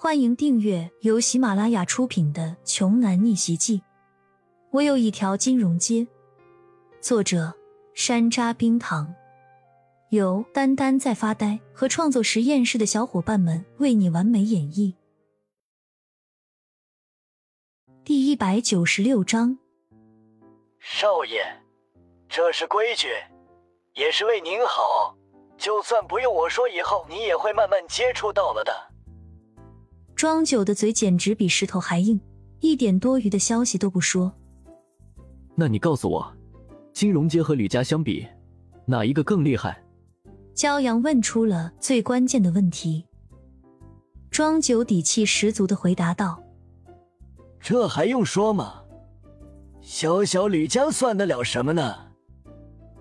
欢迎订阅由喜马拉雅出品的《穷男逆袭记》。我有一条金融街，作者山楂冰糖，由丹丹在发呆和创作实验室的小伙伴们为你完美演绎。第一百九十六章，少爷，这是规矩，也是为您好。就算不用我说，以后你也会慢慢接触到了的。庄九的嘴简直比石头还硬，一点多余的消息都不说。那你告诉我，金融街和吕家相比，哪一个更厉害？骄阳问出了最关键的问题。庄九底气十足的回答道：“这还用说吗？小小吕家算得了什么呢？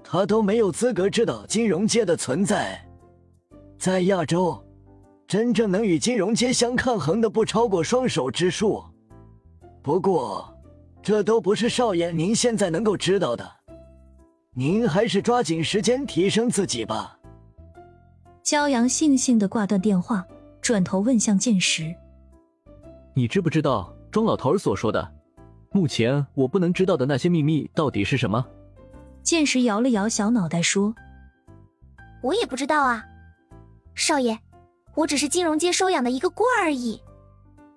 他都没有资格知道金融街的存在，在亚洲。”真正能与金融街相抗衡的，不超过双手之数。不过，这都不是少爷您现在能够知道的。您还是抓紧时间提升自己吧。骄阳悻悻的挂断电话，转头问向剑石：“你知不知道庄老头所说的，目前我不能知道的那些秘密到底是什么？”剑石摇了摇小脑袋说：“我也不知道啊，少爷。”我只是金融街收养的一个孤儿而已，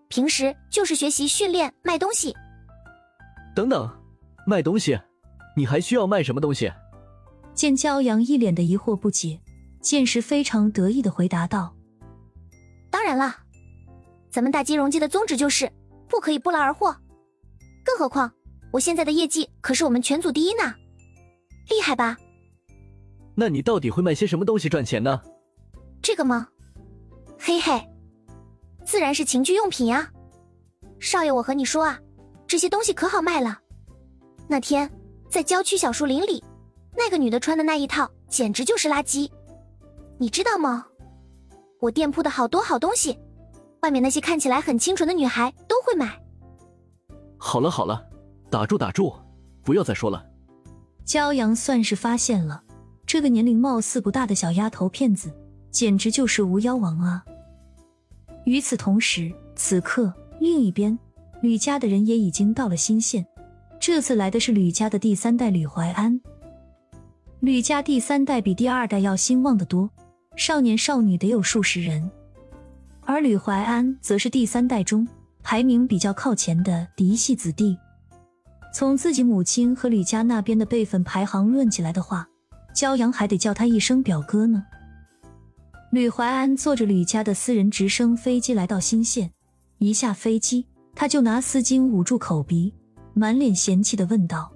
平时就是学习、训练、卖东西。等等，卖东西？你还需要卖什么东西？见骄阳一脸的疑惑不解，剑石非常得意的回答道：“当然了，咱们大金融街的宗旨就是不可以不劳而获。更何况我现在的业绩可是我们全组第一呢，厉害吧？那你到底会卖些什么东西赚钱呢？这个吗？”嘿嘿，自然是情趣用品呀，少爷，我和你说啊，这些东西可好卖了。那天在郊区小树林里，那个女的穿的那一套简直就是垃圾，你知道吗？我店铺的好多好东西，外面那些看起来很清纯的女孩都会买。好了好了，打住打住，不要再说了。骄阳算是发现了，这个年龄貌似不大的小丫头片子，简直就是无妖王啊！与此同时，此刻另一边，吕家的人也已经到了新县。这次来的是吕家的第三代吕怀安。吕家第三代比第二代要兴旺的多，少年少女得有数十人。而吕怀安则是第三代中排名比较靠前的嫡系子弟。从自己母亲和吕家那边的辈分排行论起来的话，骄阳还得叫他一声表哥呢。吕怀安坐着吕家的私人直升飞机来到新县，一下飞机，他就拿丝巾捂住口鼻，满脸嫌弃的问道：“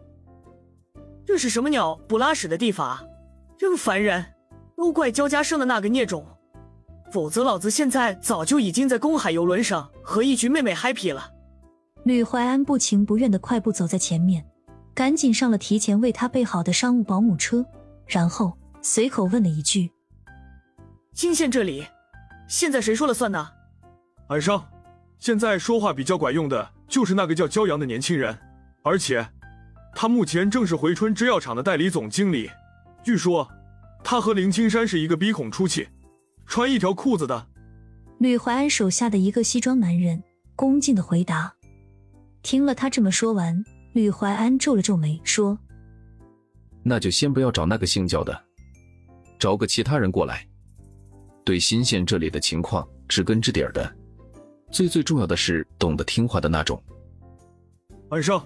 这是什么鸟不拉屎的地方啊？真烦人！都怪焦家生的那个孽种，否则老子现在早就已经在公海游轮上和一群妹妹 happy 了。”吕怀安不情不愿的快步走在前面，赶紧上了提前为他备好的商务保姆车，然后随口问了一句。金县这里，现在谁说了算呢？安商，现在说话比较管用的就是那个叫骄阳的年轻人，而且他目前正是回春制药厂的代理总经理。据说他和林青山是一个鼻孔出气、穿一条裤子的。吕怀安手下的一个西装男人恭敬的回答。听了他这么说完，吕怀安皱了皱眉说：“那就先不要找那个姓焦的，找个其他人过来。”对新县这里的情况知根知底的，最最重要的是懂得听话的那种。安生，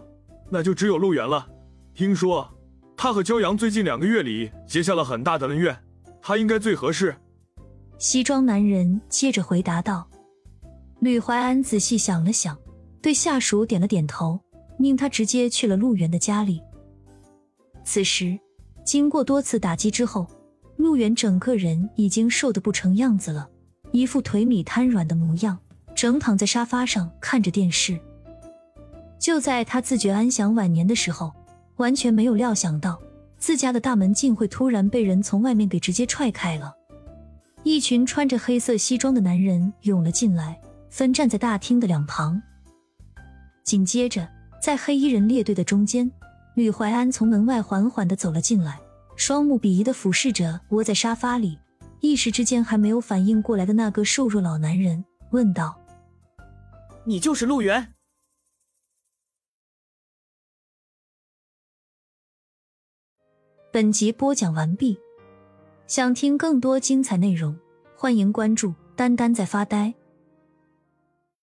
那就只有陆源了。听说他和骄阳最近两个月里结下了很大的恩怨，他应该最合适。西装男人接着回答道。吕怀安仔细想了想，对下属点了点头，命他直接去了陆源的家里。此时，经过多次打击之后。陆远整个人已经瘦得不成样子了，一副腿米瘫软的模样，整躺在沙发上看着电视。就在他自觉安享晚年的时候，完全没有料想到自家的大门竟会突然被人从外面给直接踹开了。一群穿着黑色西装的男人涌了进来，分站在大厅的两旁。紧接着，在黑衣人列队的中间，吕怀安从门外缓缓地走了进来。双目鄙夷的俯视着窝在沙发里，一时之间还没有反应过来的那个瘦弱老男人问道。你就是陆源。本集播讲完毕，想听更多精彩内容，欢迎关注丹丹在发呆。